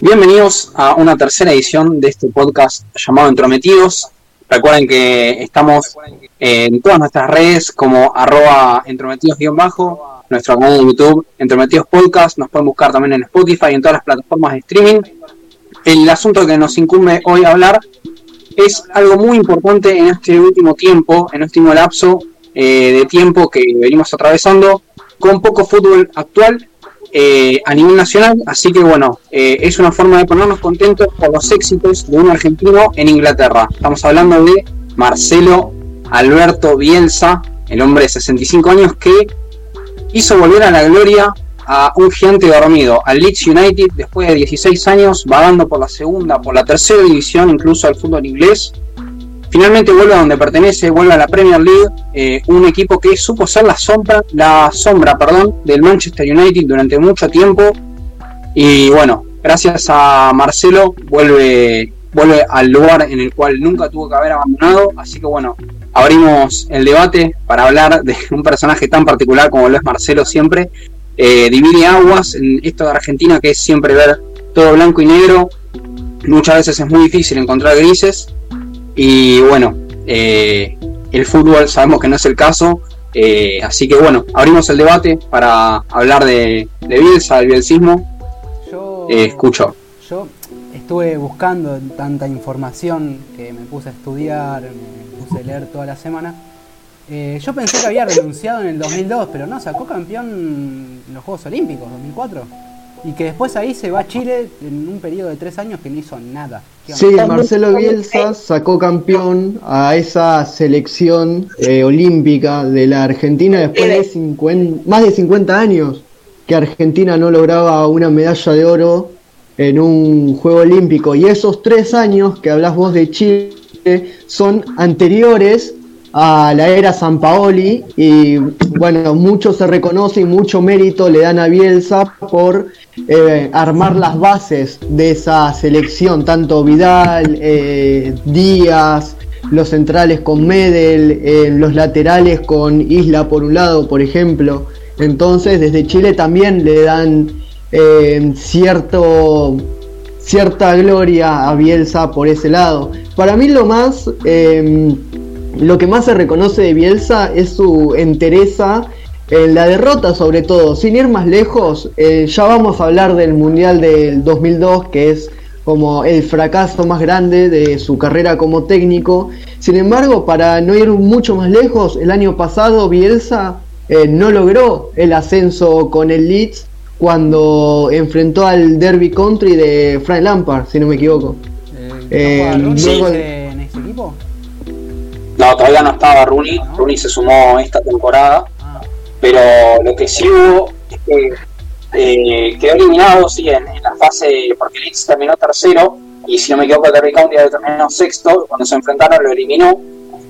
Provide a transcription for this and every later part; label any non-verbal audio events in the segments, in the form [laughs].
Bienvenidos a una tercera edición de este podcast llamado Entrometidos. Recuerden que estamos en todas nuestras redes como arroba entrometidos-bajo, nuestro canal de YouTube Entrometidos Podcast, nos pueden buscar también en Spotify y en todas las plataformas de streaming. El asunto que nos incumbe hoy hablar es algo muy importante en este último tiempo, en este último lapso eh, de tiempo que venimos atravesando con poco fútbol actual eh, a nivel nacional, así que bueno, eh, es una forma de ponernos contentos por los éxitos de un argentino en Inglaterra. Estamos hablando de Marcelo Alberto Bielsa, el hombre de 65 años que hizo volver a la gloria a un gigante dormido, al Leeds United, después de 16 años vagando por la segunda, por la tercera división, incluso al fútbol inglés. Finalmente vuelve a donde pertenece, vuelve a la Premier League, eh, un equipo que supo ser la sombra, la sombra perdón, del Manchester United durante mucho tiempo. Y bueno, gracias a Marcelo vuelve, vuelve al lugar en el cual nunca tuvo que haber abandonado. Así que bueno, abrimos el debate para hablar de un personaje tan particular como lo es Marcelo siempre. Eh, divide aguas en esto de Argentina que es siempre ver todo blanco y negro. Muchas veces es muy difícil encontrar grises. Y bueno, eh, el fútbol sabemos que no es el caso. eh, así que bueno, abrimos el debate para hablar de, de Bielsa, del bielsismo. Yo, Eh, escucho. yo estuve buscando tanta información que me puse a estudiar, me puse a leer toda la semana. Eh, yo pensé que había renunciado en el 2002, pero no, sacó campeón en los Juegos Olímpicos, 2004. Y que después ahí se va a Chile en un periodo de tres años que no hizo nada. Sí, Marcelo Bielsa sacó campeón a esa selección eh, olímpica de la Argentina después de 50, más de 50 años que Argentina no lograba una medalla de oro en un Juego Olímpico. Y esos tres años que hablas vos de Chile son anteriores a la era San Paoli y bueno, mucho se reconoce y mucho mérito le dan a Bielsa por eh, armar las bases de esa selección, tanto Vidal, eh, Díaz, los centrales con Medel, eh, los laterales con Isla por un lado, por ejemplo. Entonces, desde Chile también le dan cierto cierta gloria a Bielsa por ese lado. Para mí lo más eh, lo que más se reconoce de Bielsa es su entereza en la derrota sobre todo. Sin ir más lejos, eh, ya vamos a hablar del Mundial del 2002, que es como el fracaso más grande de su carrera como técnico. Sin embargo, para no ir mucho más lejos, el año pasado Bielsa eh, no logró el ascenso con el Leeds cuando enfrentó al Derby Country de Frank Lampard, si no me equivoco. Eh, ¿no luego- en ese equipo? No, todavía no estaba Rooney. Rooney se sumó esta temporada. Ah, Pero lo que sí hubo es que eh, quedó eliminado, sí, en, en la fase, porque Leeds terminó tercero, y si no me equivoco, Derby County terminado sexto, cuando se enfrentaron lo eliminó,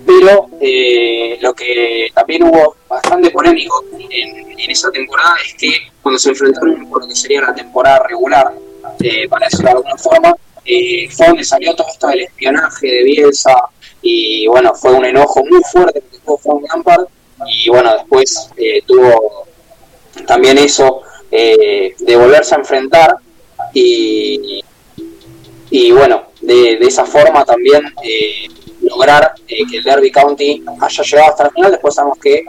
pero eh, lo que también hubo bastante polémico en, en esa temporada es que cuando se enfrentaron por lo que sería la temporada regular, eh, para decirlo de alguna forma, eh, fue donde salió todo esto del espionaje de Bielsa, y bueno, fue un enojo muy fuerte que tuvo Frank Lampard, y bueno, después eh, tuvo también eso eh, de volverse a enfrentar y, y bueno, de, esa forma también eh, lograr eh, que el Derby County haya llegado hasta el final. Después sabemos que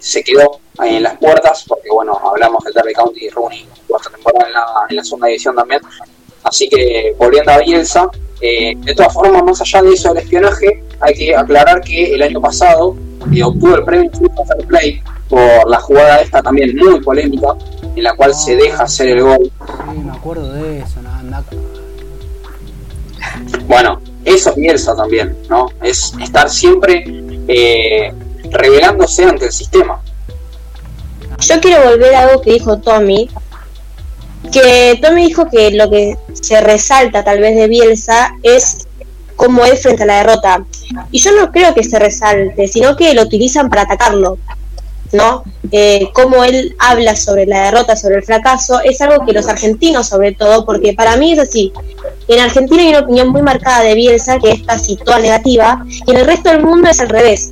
se quedó ahí en las puertas, porque bueno, hablamos del Derby County y Rooney esta temporada en la, en la segunda división también. Así que volviendo a Bielsa, eh, de todas formas, más allá de eso del espionaje, hay que aclarar que el año pasado eh, obtuvo el premio Fair Play por la jugada esta también muy polémica, en la cual se deja hacer el gol. sí, me acuerdo de eso, no, anda- Bueno, eso es Bielsa también, ¿no? Es estar siempre eh, revelándose ante el sistema. Yo quiero volver a algo que dijo Tommy, que Tommy dijo que lo que se resalta tal vez de Bielsa es cómo es frente a la derrota. Y yo no creo que se resalte, sino que lo utilizan para atacarlo. ¿no? Eh, cómo él habla sobre la derrota, sobre el fracaso, es algo que los argentinos sobre todo, porque para mí es así, en Argentina hay una opinión muy marcada de Bielsa que es casi toda negativa, y en el resto del mundo es al revés.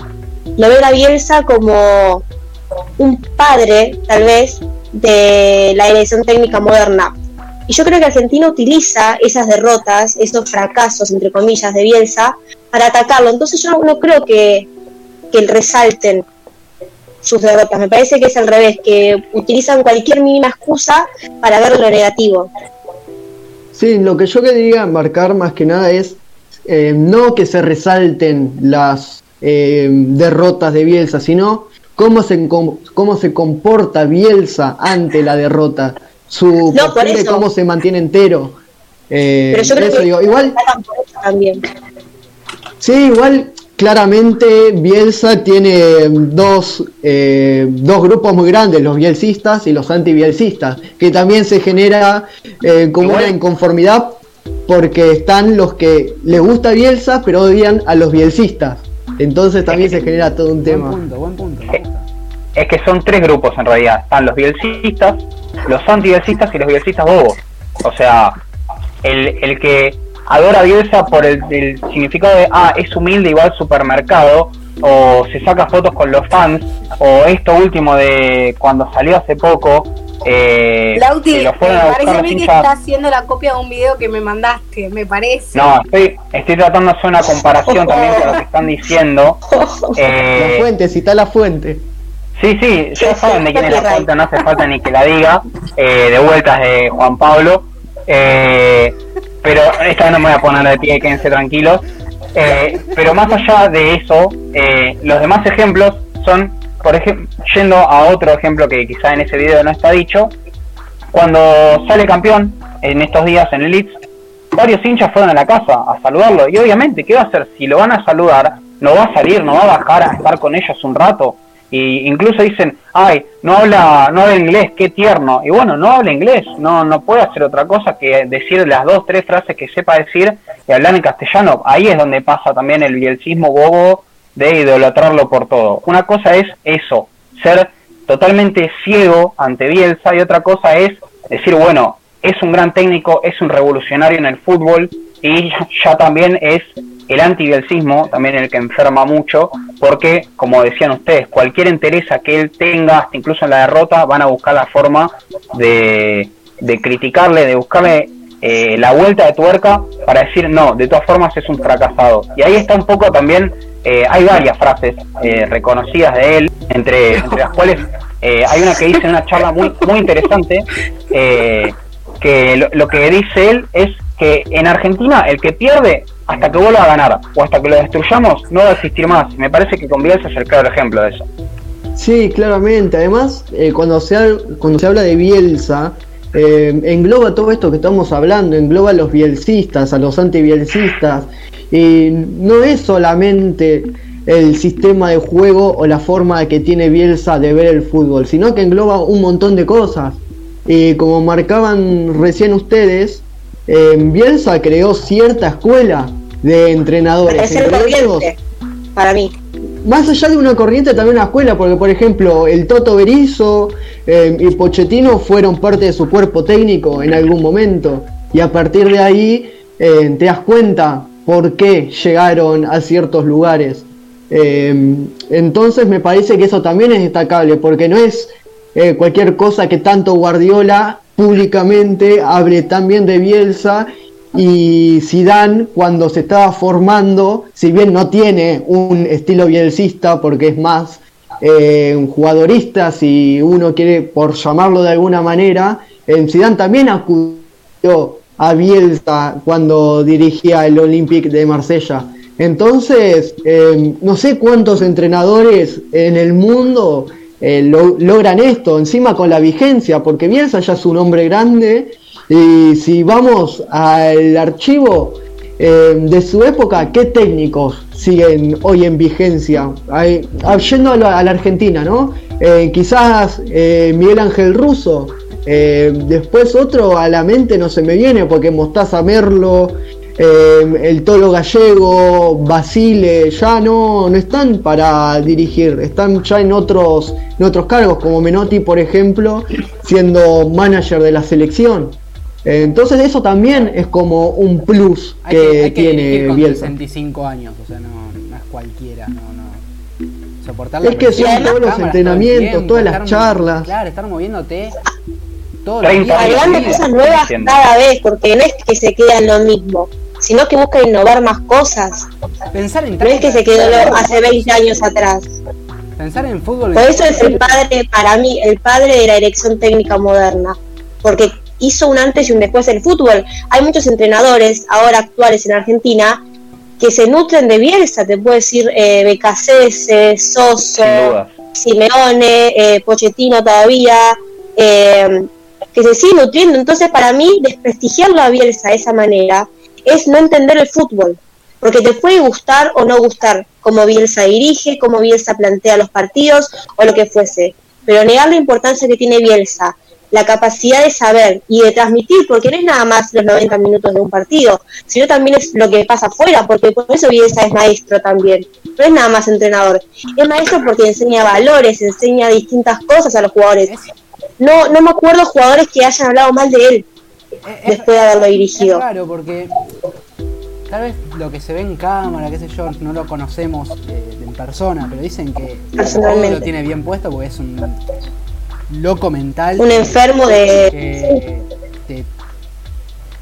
Lo ve a Bielsa como un padre, tal vez, de la dirección técnica moderna. Y yo creo que Argentina utiliza esas derrotas, esos fracasos, entre comillas, de Bielsa, para atacarlo. Entonces yo no, creo que, que resalten sus derrotas. Me parece que es al revés, que utilizan cualquier mínima excusa para ver lo negativo. Sí, lo que yo quería marcar más que nada es eh, no que se resalten las eh, derrotas de Bielsa, sino cómo se, cómo se comporta Bielsa ante la derrota, su No, por cómo se mantiene entero. Eh, Pero yo creo eso que digo, igual también. Sí, igual claramente Bielsa tiene dos, eh, dos grupos muy grandes, los bielsistas y los anti-bielsistas, que también se genera eh, como Igual- una inconformidad porque están los que les gusta Bielsa pero odian a los bielsistas. Entonces también se genera todo un Buen tema. punto, buen punto. me gusta. Es que son tres grupos en realidad. Están los bielcistas, los anti-bielcistas y los bielcistas bobos. O sea, el, el que adora a Bielsa por el, el significado de, ah, es humilde igual supermercado, o se saca fotos con los fans, o esto último de cuando salió hace poco, eh, Lauti, me parece a mí que está haciendo la copia de un video que me mandaste, me parece. No, estoy, estoy tratando de hacer una comparación [laughs] también con lo que están diciendo. [laughs] La Eh, fuente, cita la fuente. Sí, sí, ya saben de quién es la fuente, no hace falta ni que la diga. Eh, de vueltas de Juan Pablo. Eh, pero esta vez no me voy a poner de pie, quédense tranquilos. Eh, pero más allá de eso, eh, los demás ejemplos son, por ejemplo, yendo a otro ejemplo que quizá en ese video no está dicho, cuando sale campeón en estos días en el Leeds, varios hinchas fueron a la casa a saludarlo. Y obviamente, ¿qué va a hacer? Si lo van a saludar, no va a salir, no va a bajar a estar con ellos un rato. Y incluso dicen, ay, no habla, no habla inglés, qué tierno. Y bueno, no habla inglés, no, no puede hacer otra cosa que decir las dos, tres frases que sepa decir y hablar en castellano. Ahí es donde pasa también el bielcismo bobo de idolatrarlo por todo. Una cosa es eso, ser totalmente ciego ante Bielsa y otra cosa es decir, bueno, es un gran técnico, es un revolucionario en el fútbol y ya también es el antibielcismo, también el que enferma mucho, porque, como decían ustedes, cualquier entereza que él tenga, hasta incluso en la derrota, van a buscar la forma de, de criticarle, de buscarle eh, la vuelta de tuerca para decir, no, de todas formas es un fracasado. Y ahí está un poco también, eh, hay varias frases eh, reconocidas de él, entre, entre las cuales eh, hay una que dice en una charla muy, muy interesante, eh, que lo, que dice él es que en Argentina el que pierde hasta que vuelva a ganar o hasta que lo destruyamos no va a existir más. Me parece que con Bielsa es el claro ejemplo de eso. Sí, claramente. Además, eh, cuando, se cuando se habla de Bielsa, eh, engloba todo esto que estamos hablando, engloba a los bielcistas, a los antibielcistas, y no es solamente el sistema de juego o la forma que tiene Bielsa de ver el fútbol, sino que engloba un montón de cosas. Y como marcaban recién ustedes, eh, Bielsa creó cierta escuela de entrenadores. Es el corriente, para mí. más allá de una corriente también una escuela, porque por ejemplo el Toto Berizzo eh, y Pochettino fueron parte de su cuerpo técnico en algún momento y a partir de ahí eh, te das cuenta por qué llegaron a ciertos lugares. Eh, entonces me parece que eso también es destacable, porque no es eh, cualquier cosa que tanto Guardiola públicamente hable tan bien de Bielsa y Zidane cuando se estaba formando, si bien no tiene un estilo bielcista porque es más eh, jugadorista, si uno quiere por llamarlo de alguna manera, eh, Zidane también acudió a Bielsa cuando dirigía el Olympique de Marsella. Entonces, eh, no sé cuántos entrenadores en el mundo eh, lo- logran esto, encima con la vigencia, porque Bielsa ya es un hombre grande y si vamos al archivo eh, de su época, ¿qué técnicos siguen hoy en vigencia? Hay- ah, yendo a la, a la Argentina, ¿no? Eh, quizás eh, Miguel Ángel Russo, eh, después otro a la mente no se me viene porque Mostaza Merlo, eh, el Tolo Gallego, Basile, ya no, no están para dirigir, están ya en otros, en otros cargos, como Menotti, por ejemplo, siendo manager de la selección. Eh, Entonces eso también es como un plus Hay que, que, hay que tiene con Bielsa. 65 años, o sea, no, no es cualquiera, no, no. Soportar la Es que son todos los entrenamientos, todas las estar- charlas. Claro, estar moviéndote todos los 30 días. de tu agregando cosas nuevas cada vez, porque no es que se queda en lo mismo, sino que busca innovar más cosas. Pensar en No es que se quedó lo- hace 20 años atrás. Pensar en fútbol. Por eso es el padre, para mí, el padre de la dirección técnica moderna, porque hizo un antes y un después del fútbol. Hay muchos entrenadores ahora actuales en Argentina que se nutren de Bielsa, te puedo decir eh, Becasese, Soso. Simeone, eh, Pochettino todavía, eh, que se sigue nutriendo. Entonces, para mí, desprestigiarlo a Bielsa de esa manera es no entender el fútbol, porque te puede gustar o no gustar cómo Bielsa dirige, cómo Bielsa plantea los partidos o lo que fuese, pero negar la importancia que tiene Bielsa, la capacidad de saber y de transmitir, porque no es nada más los 90 minutos de un partido, sino también es lo que pasa afuera, porque por eso Bielsa es maestro también, no es nada más entrenador, es maestro porque enseña valores, enseña distintas cosas a los jugadores. No, no me acuerdo jugadores que hayan hablado mal de él es- después de haberlo dirigido. raro porque tal vez lo que se ve en cámara, qué sé yo, no lo conocemos eh, en persona, pero dicen que lo tiene bien puesto porque es un loco mental. Un enfermo de... que te,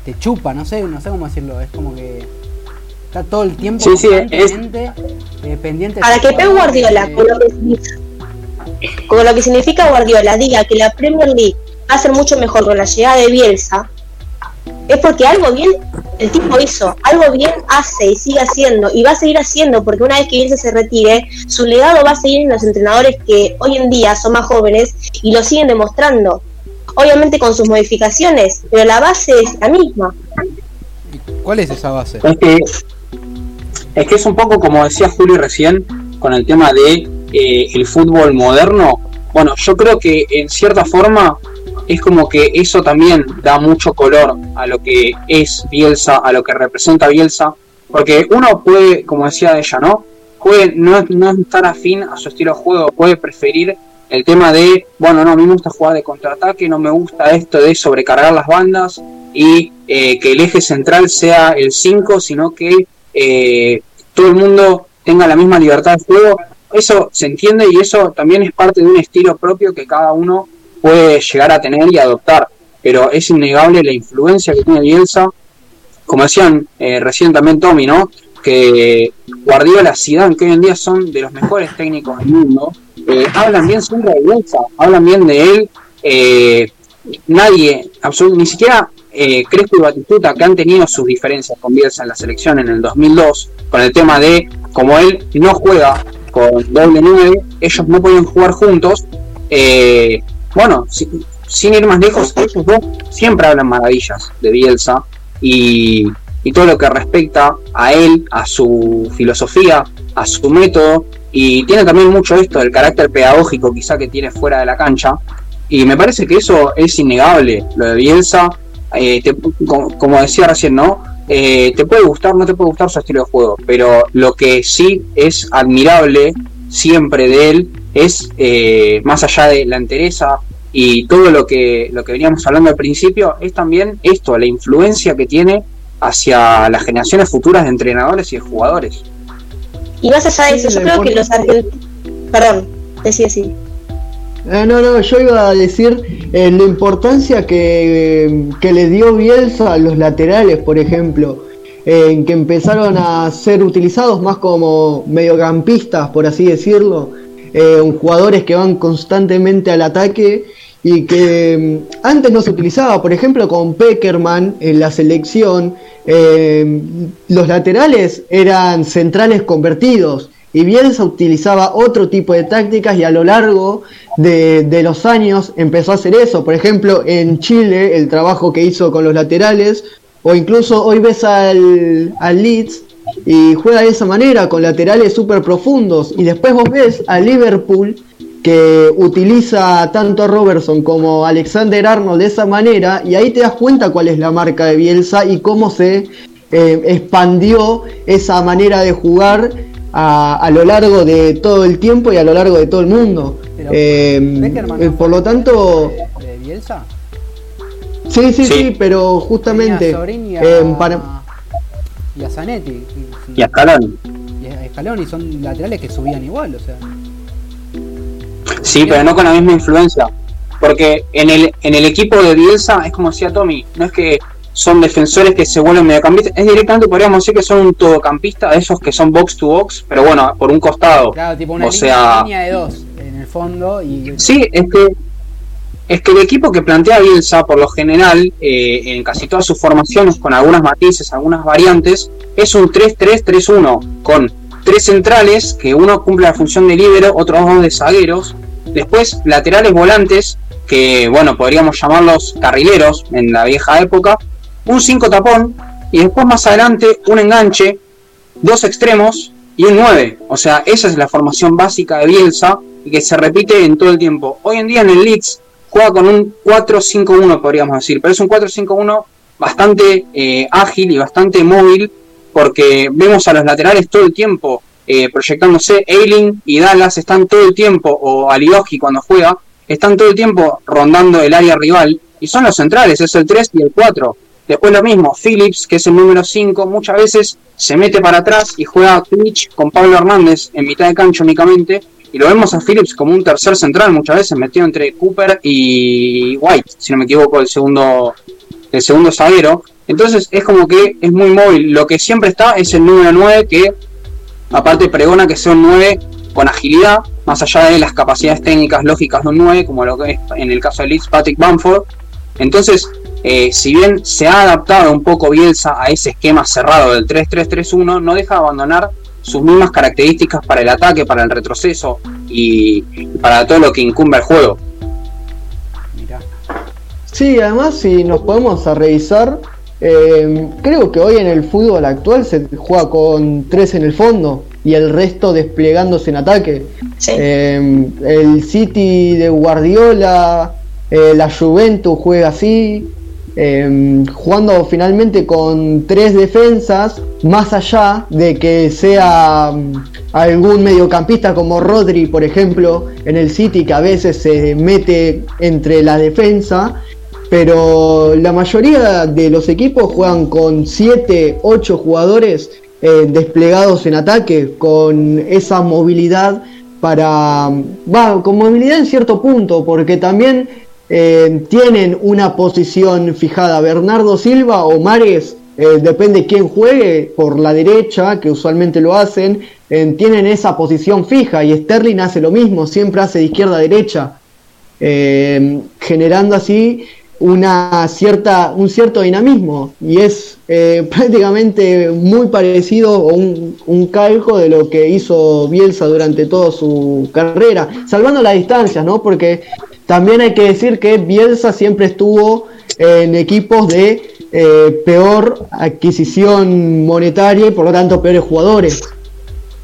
te chupa, no sé, no sé cómo decirlo, es como que está todo el tiempo Sí, sí, es- constantemente, eh, pendiente de Para que Pep Guardiola, eh, con lo que significa, Guardiola, diga que la Premier League va a ser mucho mejor con la llegada de Bielsa, es porque algo bien el tipo hizo, algo bien hace y sigue haciendo, y va a seguir haciendo, porque una vez que Bielsa se retire, su legado va a seguir en los entrenadores que hoy en día son más jóvenes y lo siguen demostrando. Obviamente con sus modificaciones, pero la base es la misma. ¿Cuál es esa base? Es que, es que es un poco como decía Juli recién con el tema de eh, el fútbol moderno. Bueno, yo creo que en cierta forma es como que eso también da mucho color a lo que es Bielsa, a lo que representa Bielsa, porque uno puede, como decía ella, ¿no? Puede no, no estar afín a su estilo de juego, puede preferir el tema de, bueno, no, a mí me gusta jugar de contraataque, no me gusta esto de sobrecargar las bandas y eh, que el eje central sea el 5, sino que eh, todo el mundo tenga la misma libertad de juego. Eso se entiende y eso también es parte de un estilo propio que cada uno puede llegar a tener y adoptar. Pero es innegable la influencia que tiene Bielsa. Como decían eh, recién también Tommy, ¿no? Que Guardiola, Zidane, que hoy en día son de los mejores técnicos del mundo, eh, hablan bien siempre de Bielsa, hablan bien de él. eh, nadie, ni siquiera eh, Crespo y Batistuta, que han tenido sus diferencias con Bielsa en la selección en el 2002, con el tema de como él no juega con doble 9, ellos no pueden jugar juntos. eh, bueno, si- sin ir más lejos, ellos dos siempre hablan maravillas de Bielsa y, y todo lo que respecta a él, a su filosofía, a su método, y tiene también mucho esto del carácter pedagógico quizá que tiene fuera de la cancha, y me parece que eso es innegable, lo de Bielsa, eh, como decía recién, ¿no? Eh, te puede gustar, no te puede gustar su estilo de juego, pero lo que sí es admirable siempre de él es, eh, más allá de la entereza y todo lo que, lo que veníamos hablando al principio, es también esto, la influencia que tiene hacia las generaciones futuras de entrenadores y de jugadores. Y más allá de Sí, eso, yo creo que los argentinos... Perdón, decía así. Eh, no, no, yo iba a decir eh, la importancia que, que le dio Bielsa a los laterales, por ejemplo, eh, en que empezaron a ser utilizados más como mediocampistas, por así decirlo, eh, jugadores que van constantemente al ataque y que mm, antes no se utilizaba, por ejemplo, con Peckerman en la selección, eh, los laterales eran centrales convertidos y Bielsa utilizaba otro tipo de tácticas y a lo largo de, los años empezó a hacer eso. Por ejemplo, en Chile, el trabajo que hizo con los laterales, o incluso hoy ves al, al Leeds y juega de esa manera, con laterales súper profundos. Y después vos ves a Liverpool que utiliza tanto a Robertson como a Alexander Arnold de esa manera, y ahí te das cuenta cuál es la marca de Bielsa y cómo se eh, expandió esa manera de jugar a, a lo largo de todo el tiempo y a lo largo de todo el mundo. Pero, Eh, Beckerman eh, no por lo tanto, de, de Bielsa. sí, sí, Sí. sí, pero justamente y a, eh, para, y a Zanetti y, Y a Scaloni. y a Scaloni son laterales que subían igual, o sea. Sí, pero no con la misma influencia. Porque en el, en el equipo de Bielsa, es como decía Tommy, no es que son defensores que se vuelven mediocampistas, es directamente, podríamos decir que son un todocampista, de esos que son box to box, pero bueno, por un costado. Claro, tipo una O línea, sea- línea de dos en el fondo y Sí, es que, es que el equipo que plantea Bielsa, por lo general, eh, en casi todas sus formaciones, con algunas matices, algunas variantes, es un 3-3-3-1, con tres centrales, que uno cumple la función de líbero, otros dos de zagueros, después laterales volantes, que bueno, podríamos llamarlos carrileros en la vieja época, un 5 tapón, y después más adelante un enganche, dos extremos y un 9. O sea, esa es la formación básica de Bielsa y que se repite en todo el tiempo. Hoy en día en el Leeds juega con un 4-5-1, podríamos decir, pero es un 4-5-1 bastante eh, ágil y bastante móvil porque vemos a los laterales todo el tiempo eh, proyectándose. Eiling y Dallas están todo el tiempo, o Alioski cuando juega, están todo el tiempo rondando el área rival y son los centrales, es el 3 y el 4. Después lo mismo, Phillips, que es el número 5, muchas veces se mete para atrás y juega Twitch con Pablo Hernández en mitad de cancha únicamente. Y lo vemos a Phillips como un tercer central, muchas veces metido entre Cooper y White, si no me equivoco, el segundo, el segundo zaguero. Entonces es como que es muy móvil. Lo que siempre está es el número 9 que aparte pregona que sea un 9 con agilidad, más allá de las capacidades técnicas lógicas de un 9, como lo que es en el caso de Leeds Patrick Bamford. Entonces, eh, si bien se ha adaptado un poco Bielsa a ese esquema cerrado del 3-3-3-1, no deja de abandonar sus mismas características para el ataque, para el retroceso y, para todo lo que incumbe al juego. mirá. Sí, además si nos podemos a revisar, eh, creo que hoy en el fútbol actual se juega con tres en el fondo y el resto desplegándose en ataque. Sí. Eh, el City de Guardiola, eh, la Juventus juega así, eh, jugando finalmente con tres defensas, más allá de que sea mm, algún mediocampista como Rodri, por ejemplo, en el City, que a veces se mete entre la defensa, pero la mayoría de los equipos juegan con 7, 8 jugadores eh, desplegados en ataque, con esa movilidad para... Con movilidad en cierto punto, porque también eh, tienen una posición fijada. Bernardo Silva o Mares, eh, depende quién juegue, por la derecha, que usualmente lo hacen, eh, tienen esa posición fija y Sterling hace lo mismo, siempre hace de izquierda a derecha, generando así una cierta, un cierto dinamismo y es [laughs] prácticamente muy parecido o un, un calco de lo que hizo Bielsa durante toda su carrera, salvando las distancias, ¿no? Porque también hay que decir que Bielsa siempre estuvo en equipos de eh, peor adquisición monetaria y por lo tanto peores jugadores.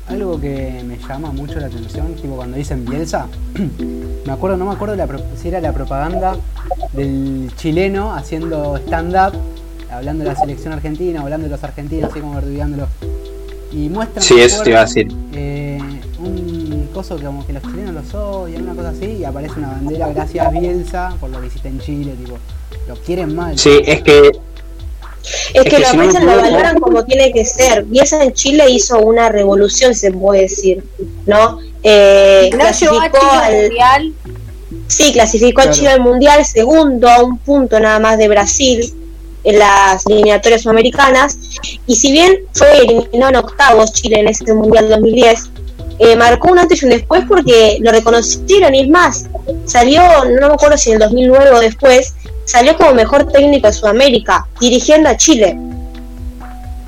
Algo que me llama mucho la atención, tipo cuando dicen Bielsa, [clears throat] me acuerdo, no me acuerdo la si era la propaganda del chileno haciendo stand-up, hablando de la selección argentina, hablando de los argentinos, así como verdugándolo. Y muestran, Sí, me eso te iba a acuerdo, decir. eh, un coso que como que los chilenos los odian, una cosa así, y aparece una bandera, gracias Bielsa, por lo que hiciste en Chile, tipo, lo quieren mal. Sí, es que Es Es que que lo si no aprecian, lo valoran como tiene que ser. Bielsa en Chile hizo una revolución, se puede decir, ¿no? Eh, a clasificó Chile al- al mundial. Sí, clasificó a. Chile al Mundial, segundo a un punto nada más de Brasil en las eliminatorias sudamericanas. Y si bien fue eliminado en octavos Chile en ese Mundial 2010, eh, marcó un antes y un después porque lo reconocieron y es más, salió, no me acuerdo si en el 2009 o después, salió como mejor técnico de Sudamérica, dirigiendo a Chile.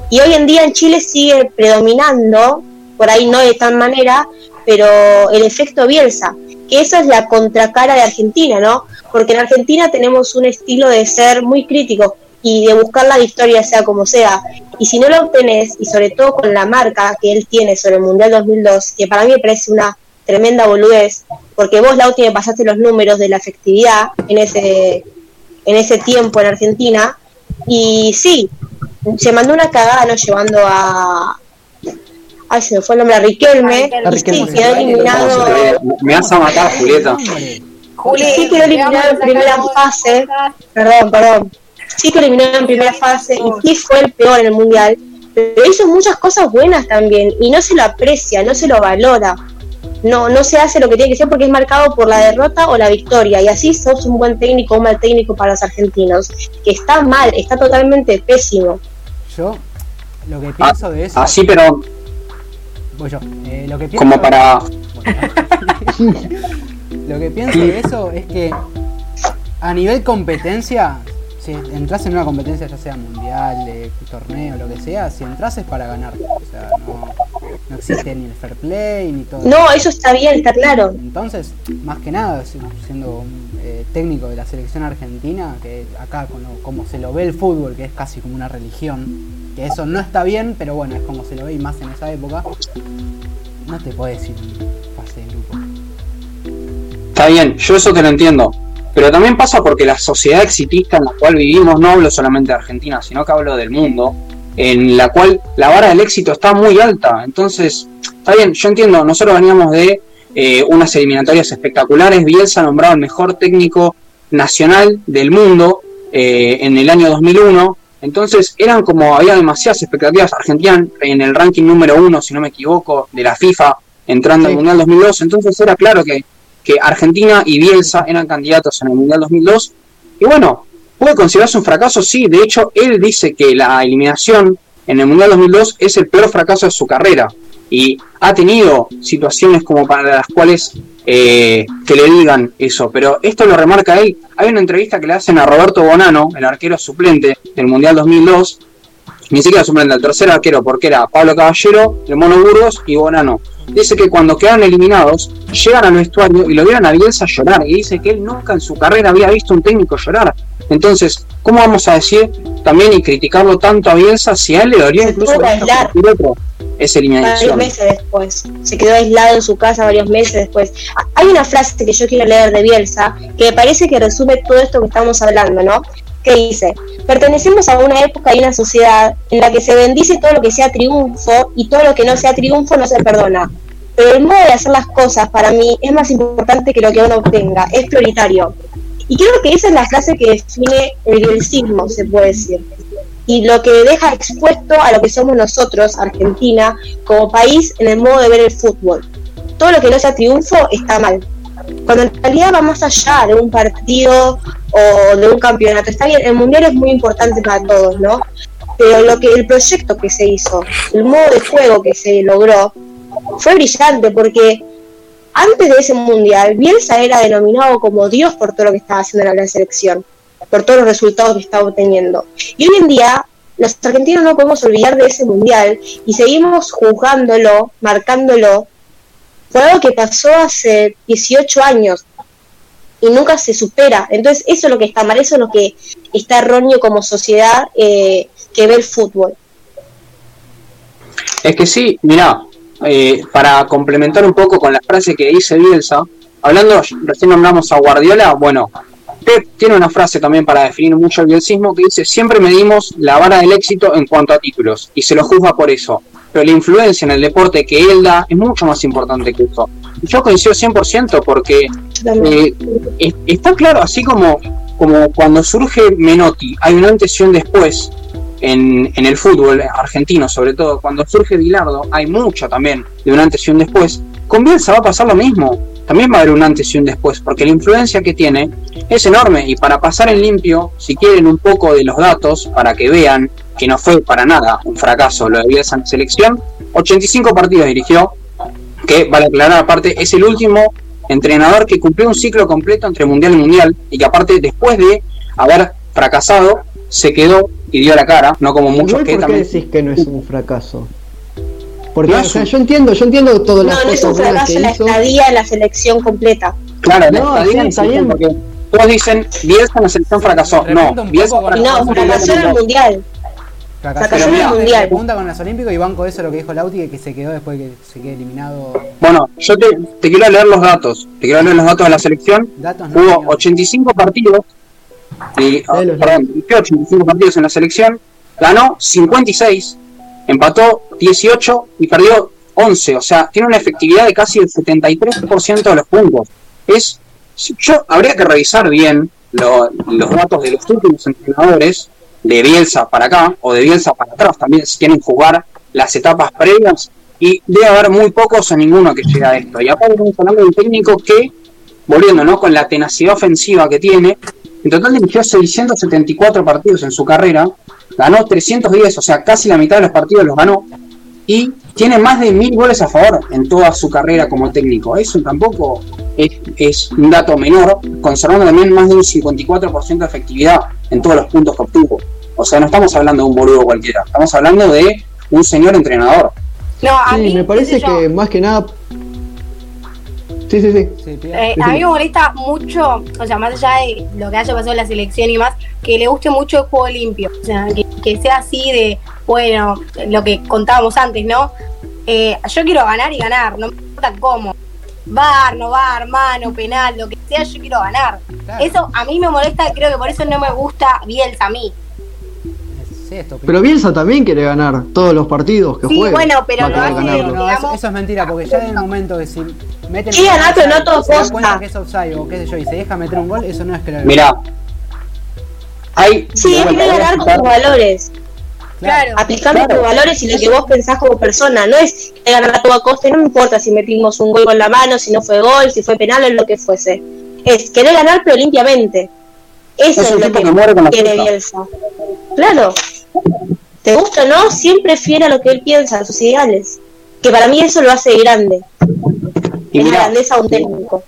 Y hoy en día en Chile sigue predominando, por ahí no de tal manera, pero el efecto Bielsa, que esa es la contracara de Argentina, ¿no? Porque en Argentina tenemos un estilo de ser muy crítico y de buscar la victoria sea como sea. Y si no lo obtenés, y sobre todo con la marca que él tiene sobre el Mundial 2002, que para mí me parece una tremenda boludez, porque vos, Lauti, me pasaste los números de la efectividad en ese, en ese tiempo en Argentina, y sí, se mandó una cagada, ¿no? Llevando a. Ay, se me fue el nombre, a Riquelme. Y sí, quedó eliminado. Me vas a matar, Julieta. Juli, Sí quedó eliminado en primera fase. Perdón, perdón. Sí que eliminó en primera fase y sí fue el peor en el mundial. Pero hizo muchas cosas buenas también y no se lo aprecia, no se lo valora. No, no se hace lo que tiene que ser porque es marcado por la derrota o la victoria. Y así sos un buen técnico o un mal técnico para los argentinos. Que está mal, está totalmente pésimo. Yo lo que pienso de eso. Así, pero voy yo. Eh, lo que pienso, como para. [laughs] Lo que pienso de eso es que a nivel competencia, si entras en una competencia, ya sea mundial, de torneo, lo que sea, si entras es para ganar. O sea, no, no existe ni el fair play ni todo. No, eso está bien, está claro. Entonces, más que nada, si- siendo un, eh, técnico de la selección argentina, que acá como se lo ve el fútbol, que es casi como una religión, que eso no está bien, pero bueno, es como se lo ve y más en esa época, no te puedes ir fase de grupo. Está bien, yo eso te lo entiendo. Pero también pasa porque la sociedad exitista en la cual vivimos, no hablo solamente de Argentina, sino que hablo del mundo, en la cual la vara del éxito está muy alta. Entonces, está bien, yo entiendo, nosotros veníamos de eh, unas eliminatorias espectaculares, Bielsa nombrado el mejor técnico nacional del mundo eh, en el año 2001. Entonces eran como, había demasiadas expectativas. Argentina en el ranking número uno, si no me equivoco, de la FIFA, entrando al. Mundial 2002. Entonces era claro que, que Argentina y Bielsa eran candidatos en el Mundial 2002. Y bueno, puede considerarse un fracaso, sí. De hecho, él dice que la eliminación en el Mundial 2002 es el peor fracaso de su carrera. Y ha tenido situaciones como para las cuales eh, que le digan eso. Pero esto lo remarca él. Hay una entrevista que le hacen a Roberto Bonano, el arquero suplente del Mundial 2002. Ni siquiera suplente, el tercer arquero, porque era Pablo Caballero, el Mono Burgos y Bonano. Dice que cuando quedan eliminados, llegan al vestuario y lo vieron a Bielsa llorar. Y dice que él nunca en su carrera había visto un técnico llorar. Entonces, ¿cómo vamos a decir también y criticarlo tanto a Bielsa si a él le dolió incluso por otro? Varios eliminación. meses después. Se quedó aislado en su casa varios meses después. Hay una frase que yo quiero leer de Bielsa que me parece que resume todo esto que estamos hablando, ¿no? Que dice, pertenecemos a una época y una sociedad en la que se bendice todo lo que sea triunfo y todo lo que no sea triunfo no se perdona. Pero el modo de hacer las cosas para mí es más importante que lo que uno obtenga, es prioritario. Y creo que esa es la frase que define el bielcismo, se puede decir y lo que deja expuesto a lo que somos nosotros, Argentina, como país, en el modo de ver el fútbol. Todo lo que no sea triunfo está mal. Cuando en realidad va más allá de un partido o de un campeonato. Está bien, el mundial es muy importante para todos, ¿no? Pero lo que el proyecto que se hizo, el modo de juego que se logró, fue brillante porque antes de ese mundial, Bielsa era denominado como Dios por todo lo que estaba haciendo en la selección por todos los resultados que estaba obteniendo. Y hoy en día, los argentinos no podemos olvidar de ese mundial y seguimos juzgándolo, marcándolo, algo que pasó hace 18 años y nunca se supera. Entonces, eso es lo que está mal, eso es lo que está erróneo como sociedad eh, que ve el fútbol. Es que sí, mirá, eh, para complementar un poco con la frase que dice Bielsa, hablando, recién nombramos a Guardiola, bueno, Pep tiene una frase también para definir mucho el bielcismo que dice, siempre medimos la vara del éxito en cuanto a títulos, y se lo juzga por eso, pero la influencia en el deporte que él da es mucho más importante que eso. Yo coincido 100% porque eh, es- está claro, así como, como cuando surge Menotti, hay un antes y un después en, en el fútbol argentino, sobre todo. Cuando surge Bilardo, hay mucho también de un antes y un después. Con Bielsa va a pasar lo mismo. También va a haber un antes y un después, porque la influencia que tiene es enorme. Y para pasar en limpio, si quieren un poco de los datos, para que vean que no fue para nada un fracaso lo de Bielsa en selección, 85 partidos dirigió, que vale aclarar aparte, es el último entrenador que cumplió un ciclo completo entre mundial y mundial y que aparte después de haber fracasado se quedó y dio la cara, no como muchos Igual, que ¿por qué también decís que no es un fracaso? Porque, No o es sea, un- yo entiendo, yo entiendo las No, no es un fracaso la hizo. estadía en la selección completa. claro, la No, estadía sí, en está bien. porque todos dicen Bielsa en la selección fracasó, no, Bielsa fracasó no, fracasó en el mundial. Fracasó en el mundial. Pregunta con los Olímpicos y banco eso lo que dijo Lauti, que se quedó después que se quede eliminado. Bueno, yo te, te quiero leer los datos, te quiero leer los datos de la selección. Datos no Hubo tenía. 85 partidos, y, Léelos, perdón, dirigió 85 partidos en la selección, ganó 56, empató 18 y perdió 11. O sea, tiene una efectividad de casi el 73% de los puntos. Es, yo habría que revisar bien lo- los datos de los últimos entrenadores de Bielsa para acá o de Bielsa para atrás también si quieren jugar las etapas previas y debe haber muy pocos o ninguno que llegue a esto. Y aparte estamos hablando de un técnico que, volviendo ¿no? con la tenacidad ofensiva que tiene, en total dirigió 674 partidos en su carrera, ganó 310, o sea, casi la mitad de los partidos los ganó, y tiene más de mil goles a favor en toda su carrera como técnico. Eso tampoco es, es un dato menor, conservando también más de un 54% de efectividad en todos los puntos que obtuvo. O sea, no estamos hablando de un boludo cualquiera, estamos hablando de un señor entrenador. No, a Sí, mí, me parece que más que nada. Sí, sí, sí. Eh, a mí me molesta mucho, o sea, más allá de lo que haya pasado en la selección y más, que le guste mucho el juego limpio. O sea, que, que sea así de, bueno, lo que contábamos antes, ¿no? Eh, yo quiero ganar y ganar, no me importa cómo. Bar, no bar, mano, penal, lo que sea, yo quiero ganar. Claro. Eso a mí me molesta, creo que por eso no me gusta Bielsa a mí. Sí, esto. Pero Bielsa también quiere ganar todos los partidos que Sí, juegue. bueno, pero lo hace- No, no, eso, eso es mentira, porque ya en el momento que si meten Sí, pero no se costa. cuenta que es offside o qué sé yo, y se deja meter un gol, eso no es querer. Mirá, hay. Sí, vuelta, que ganar con valores, Claro. aplicando Claro. tus valores y lo que vos pensás como persona. No es que ganar a toda costa, no me importa si metimos un gol con la mano, si no fue gol, si fue penal o lo que fuese. Es querer ganar, pero limpiamente. Eso Es lo que, que muere con la quiere. Bielsa. Claro. Te gusta o no, siempre fiel a lo que él piensa, a sus ideales. Que para mí eso lo hace grande. Y es la grandeza de un técnico.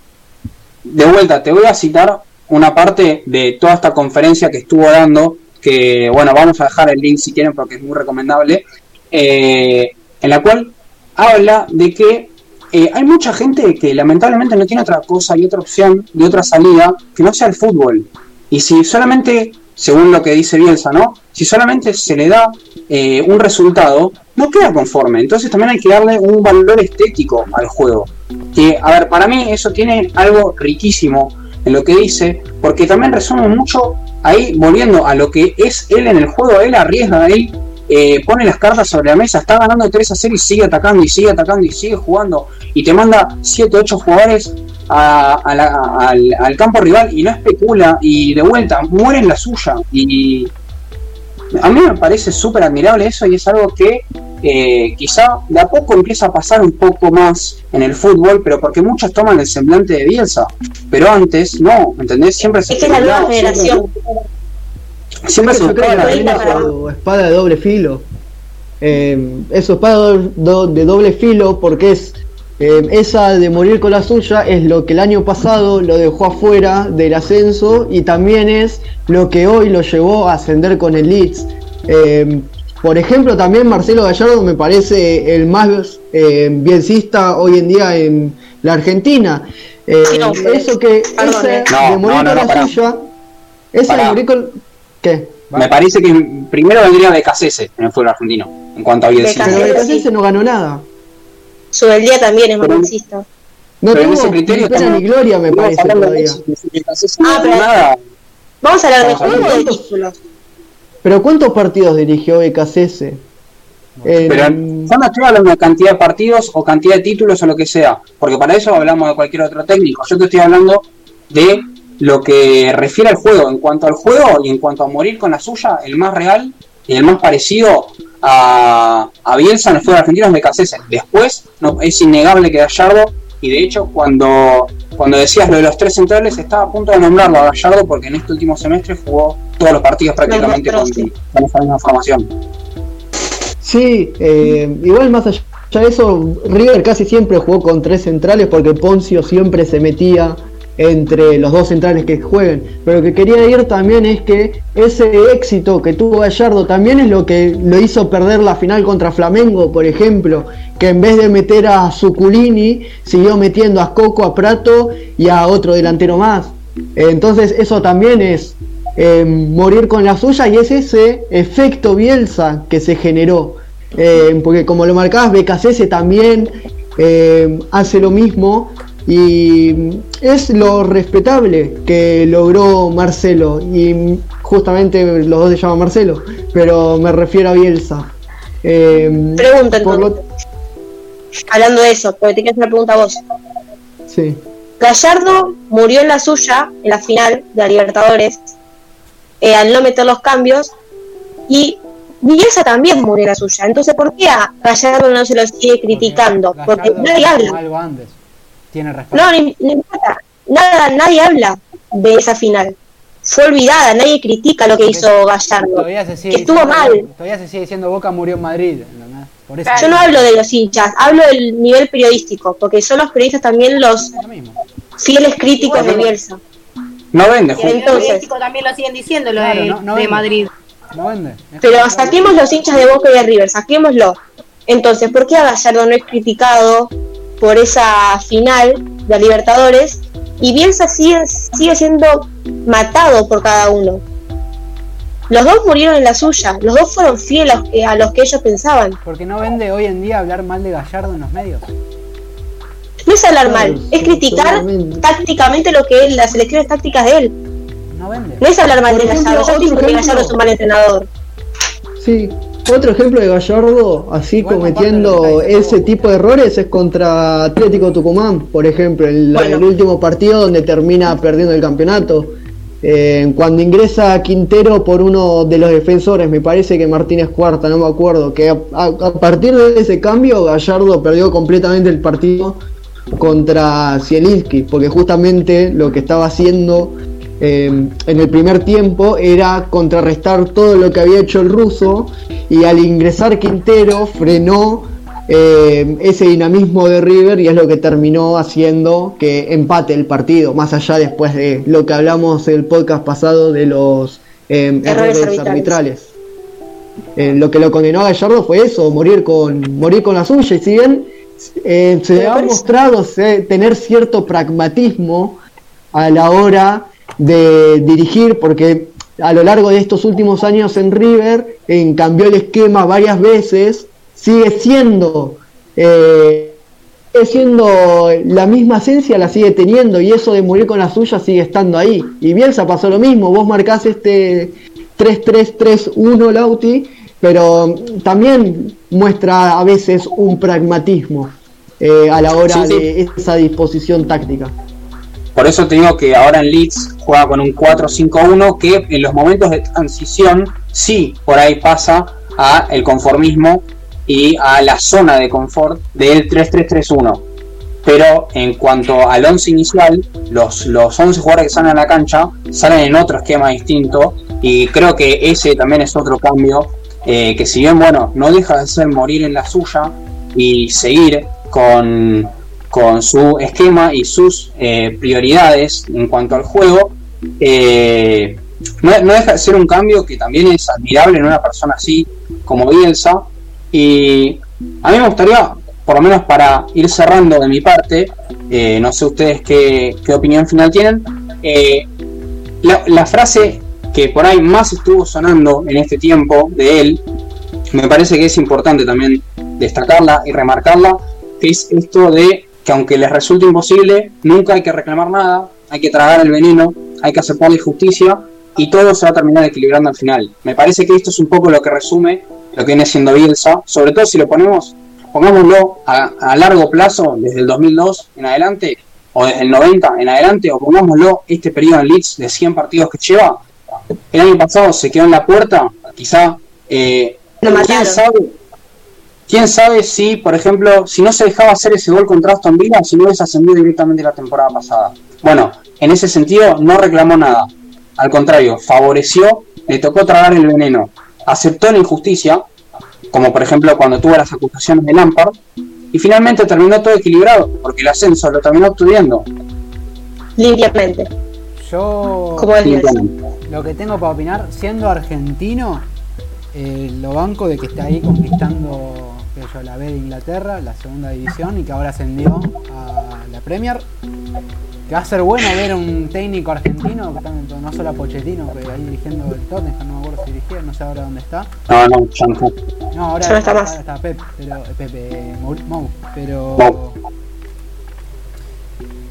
de vuelta, te voy a citar una parte de toda esta conferencia que estuvo dando, que bueno, vamos a dejar el link si quieren porque es muy recomendable, eh, en la cual habla de que eh, hay mucha gente que lamentablemente no tiene otra cosa y otra opción y otra salida que no sea el fútbol. Y si solamente, según lo que dice Bielsa, ¿no? Si solamente se le da eh, un resultado, no queda conforme. Entonces también hay que darle un valor estético al juego. Que, a ver, para mí eso tiene algo riquísimo en lo que dice, porque también resume mucho ahí, volviendo a lo que es él en el juego, él arriesga, él eh, pone las cartas sobre la mesa, está ganando 3 a 0 y sigue atacando y sigue atacando y sigue jugando, y te manda 7, 8 jugadores al, campo rival y no especula, y de vuelta, muere en la suya, y a mí me parece súper admirable eso y es algo que eh, quizá de a poco empieza a pasar un poco más en el fútbol, pero porque muchos toman el semblante de Bielsa. Pero antes, no, ¿entendés? Siempre se Es que es la nueva generación. Siempre, se buscaba la para- espada de doble filo. Eh, es espada do- do- de doble filo porque es eh, esa de morir con la suya es lo que el año pasado lo dejó afuera del ascenso y también es lo que hoy lo llevó a ascender con el Leeds. Eh, por ejemplo, también Marcelo Gallardo me parece el más eh, biencista hoy en día en la Argentina. Eh, no, eso que perdón, ese eh. No, de morir no, no, con no, la suya, ese de morir con ¿qué? Me parece que primero vendría Becasese en el fútbol argentino, en cuanto a. Becasese. Pero sí. Becasese no ganó nada. Su del día también es marxista. No Pero en tuvo ese ni criterio ni gloria, me parece de todavía. Ah, pero- nada. Vamos a hablar de juego o de títulos. Pero ¿cuántos partidos dirigió Becasese? En- Pero yo no estoy hablando de cantidad de partidos o cantidad de títulos o lo que sea, porque para eso hablamos de cualquier otro técnico. Yo te estoy hablando de lo que refiere al juego. En cuanto al juego y en cuanto a morir con la suya, el más real y el más parecido a, a Bielsa en el fútbol argentino es Becasese. Después no, es innegable que Gallardo, y de hecho cuando, cuando decías lo de los tres centrales, estaba a punto de nombrarlo a Gallardo porque en este último semestre jugó todos los partidos prácticamente con, con esa misma formación. Sí, eh, igual más allá de eso, River casi siempre jugó con tres centrales porque Poncio siempre se metía entre los dos centrales que jueguen. Pero lo que quería ir también es que ese éxito que tuvo Gallardo también es lo que lo hizo perder la final contra Flamengo, por ejemplo, que en vez de meter a Zuculini, siguió metiendo a Coco, a Prato y a otro delantero más. Entonces eso también es eh, morir con la suya y es ese efecto Bielsa que se generó. Eh, porque como lo marcabas, BKC también eh, hace lo mismo Y es lo respetable que logró Marcelo. Y justamente los dos se llaman Marcelo, pero me refiero a Bielsa. Pregunta lo- entonces. Hablando de eso, porque te quiero hacer una pregunta a vos. sí. Gallardo murió en la suya, en la final de la Libertadores, eh, al no meter los cambios, y Bielsa también murió en la suya. Entonces, ¿por qué a Gallardo no se lo sigue criticando? Porque nadie habla. algo antes. Tiene. No, ni- no importa. Nada, nadie habla de esa final. Fue olvidada, nadie critica lo que hizo Gallardo. Todavía se sigue Que estuvo diciendo- mal. Todavía se sigue diciendo Boca murió en Madrid. ¿entendés? Por eso. Yo no hablo de los hinchas, hablo del nivel periodístico, porque son los periodistas también los fieles críticos de Bielsa. No vende, Y Ju. el Entonces- también lo siguen diciendo, lo Claro, de, no- no de vende. Madrid. No vende. Pero saquemos los hinchas de Boca y de River, saquémoslo. Entonces, ¿por qué a Gallardo no es criticado por esa final de la Libertadores? Y Bielsa sigue, sigue siendo matado por cada uno. Los dos murieron en la suya, los dos fueron fieles a los que, a los que ellos pensaban. Porque no vende hoy en día hablar mal de Gallardo en los medios. Es hablar mal, es criticar tácticamente lo que es las elecciones tácticas de él. No vende. No es hablar mal de Gallardo. Yo digo que Gallardo es un mal entrenador. Sí, otro ejemplo de Gallardo así cometiendo ese tipo de errores es contra Atlético Tucumán, por ejemplo, en la- Bueno. el último partido donde termina perdiendo el campeonato. Eh, cuando ingresa Quintero por uno de los defensores, me parece que Martínez Cuarta, no me acuerdo, que a, a- a partir de ese cambio Gallardo perdió completamente el partido contra Zielinski, porque justamente lo que estaba haciendo eh, en el primer tiempo era contrarrestar todo lo que había hecho el ruso y al ingresar Quintero frenó eh, ese dinamismo de River y es lo que terminó haciendo que empate el partido, más allá después de lo que hablamos en el podcast pasado de los eh, Errores errores, arbitrales. arbitrales. Lo que lo condenó a Gallardo fue eso, morir con, morir con la suya. Y si bien eh, se ha mostrado se- tener cierto pragmatismo a la hora de dirigir, porque a lo largo de estos últimos años en River en, cambió el esquema varias veces, sigue siendo eh, sigue siendo la misma esencia, la sigue teniendo, y eso de morir con la suya sigue estando ahí. Y Bielsa pasó lo mismo, vos marcás este 3-3-3-1 Lauti, pero también muestra a veces un pragmatismo eh, a la hora Sí, sí. de esa disposición táctica. Por eso te digo que ahora en Leeds juega con un 4-5-1 que en los momentos de transición sí por ahí pasa a el conformismo y a la zona de confort del 3-3-3-1. Pero en cuanto al 11 inicial, los, los 11 jugadores que salen a la cancha salen en otro esquema distinto y creo que ese también es otro cambio eh, que si bien bueno no deja de ser morir en la suya y seguir con, con su esquema y sus eh, prioridades en cuanto al juego, eh, no, no deja de ser un cambio que también es admirable en una persona así como Bielsa. Y a mí me gustaría, por lo menos para ir cerrando de mi parte, no sé ustedes qué, qué opinión final tienen, la frase que por ahí más estuvo sonando en este tiempo de él, me parece que es importante también destacarla y remarcarla, que es esto de que aunque les resulte imposible, nunca hay que reclamar nada, hay que tragar el veneno, hay que aceptar la injusticia y todo se va a terminar equilibrando al final. Me parece que esto es un poco lo que resume lo que viene siendo Bielsa, sobre todo si lo ponemos, pongámoslo a, a largo plazo, desde el 2002 en adelante, o desde el 90 en adelante, o pongámoslo este periodo en Leeds de 100 partidos que lleva. El año pasado se quedó en la puerta, quizá eh, Lo ¿Quién sabe? ¿Quién sabe si, por ejemplo, si no se dejaba hacer ese gol contra Aston Villa, si no hubiese ascendido directamente la temporada pasada? Bueno, en ese sentido no reclamó nada. Al contrario, favoreció, le tocó tragar el veneno. Aceptó la injusticia, como por ejemplo cuando tuvo las acusaciones de Lampard, y finalmente terminó todo equilibrado, porque el ascenso lo terminó obteniendo. limpiamente, Yo lo que tengo para opinar, siendo argentino, eh, lo banco de que está ahí conquistando sé yo, la B de Inglaterra, la segunda división, y que ahora ascendió a la Premier. Que va a ser bueno ver un técnico argentino, que también, no solo a Pochettino, que ahí dirigiendo el Tottenham, no me acuerdo si dirigía, no sé ahora dónde está. No, no, no. Ahora no está más. está Pep, pero, Pepe Mou, Mou, pero.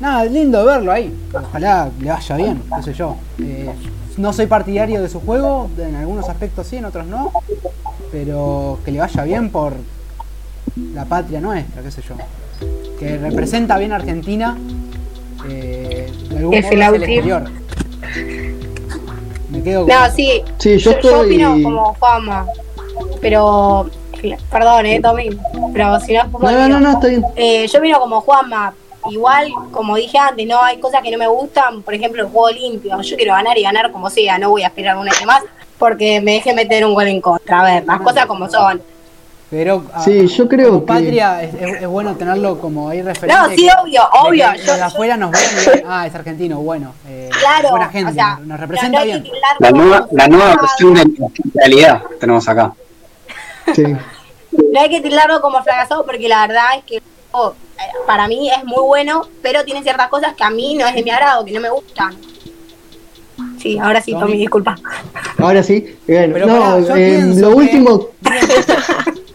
Nada, lindo verlo ahí. Ojalá le vaya bien, qué sé yo. Eh, no soy partidario de su juego, en algunos aspectos sí, en otros no. Pero que le vaya bien por la patria nuestra, qué sé yo. Que representa bien a Argentina. Eh, de algún Es modo el autismo. exterior. Me quedo con No, sí. Sí, yo yo, yo estoy- opino como Juanma. Pero. Perdón, eh, Tommy. Pero si no es como. No, no, no, no, bien. Eh, yo opino como Juanma. Igual, como dije antes, no hay cosas que no me gustan. Por ejemplo, el juego limpio. Yo quiero ganar y ganar como sea. No voy a esperar un año más porque me deje meter un gol en contra. A ver, las cosas como son. Pero a- Sí, yo creo como que- patria es, es- es bueno tenerlo como ahí referente. No, sí, obvio, de obvio. Yo- yo- afuera nos ven y dicen, [laughs] ah, es argentino, bueno. eh, Claro, buena gente, o sea, nos- nos no- representa no bien. La nueva, la nueva versión de la realidad tenemos acá. [laughs] Sí. No hay que tildarlo como fracasado porque la verdad es que oh, para mí es muy bueno, pero tiene ciertas cosas que a mí no es de mi agrado, que no me gustan. Sí, ahora sí, Tommy. Disculpa. Ahora sí. Bien. Pero no, eh, lo que- último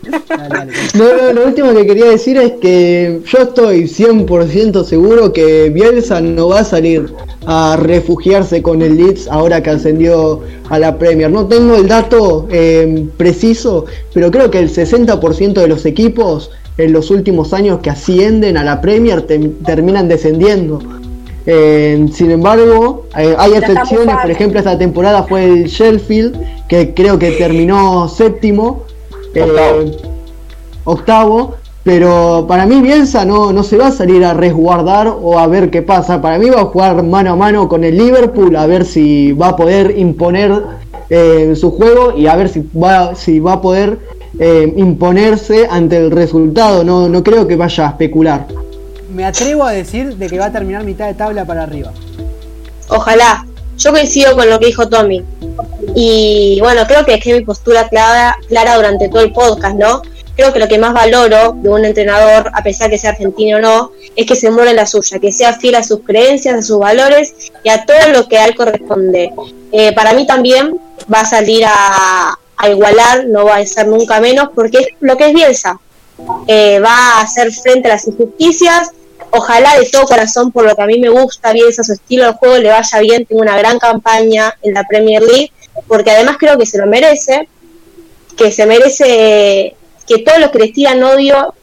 Dale, dale. No, no, lo último que quería decir es que yo estoy 100% seguro que Bielsa no va a salir a refugiarse con el Leeds ahora que ascendió a la Premier. No tengo el dato eh, preciso, pero creo que el 60% de los equipos en los últimos años que ascienden a la Premier te- terminan descendiendo. Eh, sin embargo, eh, hay excepciones, por ejemplo, esta temporada fue el Sheffield, que creo que terminó séptimo. Eh, Octavo. octavo, pero para mí Bielsa no, no se va a salir a resguardar o a ver qué pasa. Para mí va a jugar mano a mano con el Liverpool a ver si va a poder imponer eh, su juego y a ver si va, si va a poder eh, imponerse ante el resultado. No, no creo que vaya a especular. Me atrevo a decir de que va a terminar mitad de tabla para arriba. Ojalá. Yo coincido con lo que dijo Tommy. Y bueno, creo que dejé mi postura clara, clara durante todo el podcast, ¿no? Creo que lo que más valoro de un entrenador, a pesar que sea argentino o no, es que se muera en la suya, que sea fiel a sus creencias, a sus valores y a todo lo que a él corresponde. Eh, para mí también va a salir a, a igualar, no va a ser nunca menos, porque es lo que es Bielsa. Eh, va a hacer frente a las injusticias, ojalá de todo corazón por lo que a mí me gusta, Bielsa, su estilo de juego le vaya bien, tengo una gran campaña en la Premier League, porque además creo que se lo merece, que se merece que todos los que les tiran odio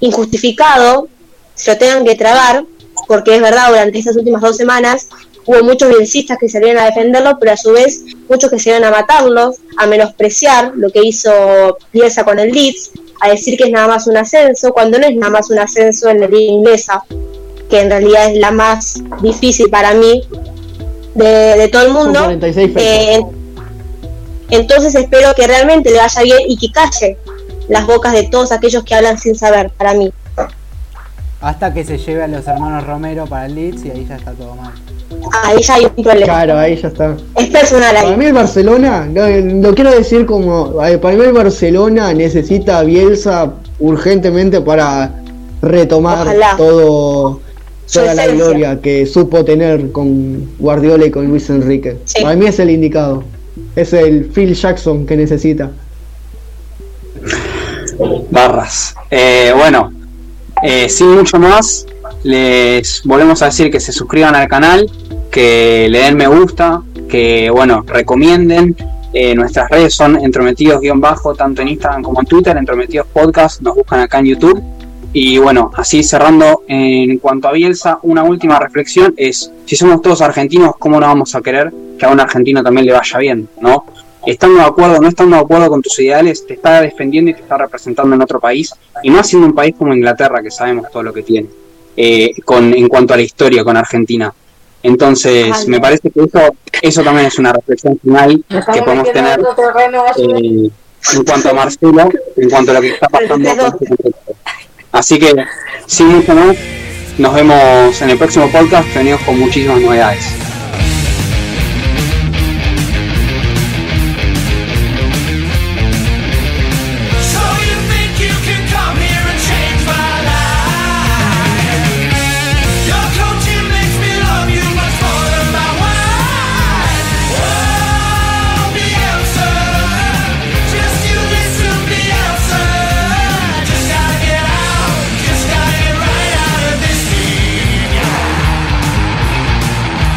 injustificado se lo tengan que tragar, porque es verdad, durante estas últimas dos semanas hubo muchos bielcistas que salieron a defenderlo, pero a su vez muchos que salieron a matarlo, a menospreciar lo que hizo Bielsa con el Leeds, a decir que es nada más un ascenso, cuando no es nada más un ascenso en la liga inglesa, que en realidad es la más difícil para mí de, de todo el mundo. 46 fechas. Eh, entonces espero que realmente le vaya bien y que calle las bocas de todos aquellos que hablan sin saber, para mí. Hasta que se lleve a los hermanos Romero para el Leeds y ahí ya está todo mal. Ahí ya hay un problema. Claro, ahí ya está. Es personal Para ahí. mí el Barcelona, lo, lo quiero decir como, para mí el Barcelona necesita a Bielsa urgentemente para retomar Ojalá. todo toda la gloria que supo tener con Guardiola y con Luis Enrique. Sí. Para mí es el indicado. Es el Phil Jackson que necesita. Barras. Eh, bueno, eh, sin mucho más, les volvemos a decir que se suscriban al canal, que le den me gusta, que bueno, recomienden. Eh, nuestras redes son entrometidos-bajo, tanto en Instagram como en Twitter, entrometidos podcast, nos buscan acá en YouTube. Y bueno, así cerrando en cuanto a Bielsa, una última reflexión es, si somos todos argentinos, ¿cómo no vamos a querer que a un argentino también le vaya bien? ¿no? Estando de acuerdo o no estando de acuerdo con tus ideales, te está defendiendo y te está representando en otro país, y no siendo un país como Inglaterra, que sabemos todo lo que tiene, eh, con, en cuanto a la historia con Argentina. Entonces, me parece que eso, eso también es una reflexión final que podemos tener eh, en cuanto a Marcelo, en cuanto a lo que está pasando. Así que, sin mucho más, nos vemos en el próximo podcast que venimos con muchísimas novedades.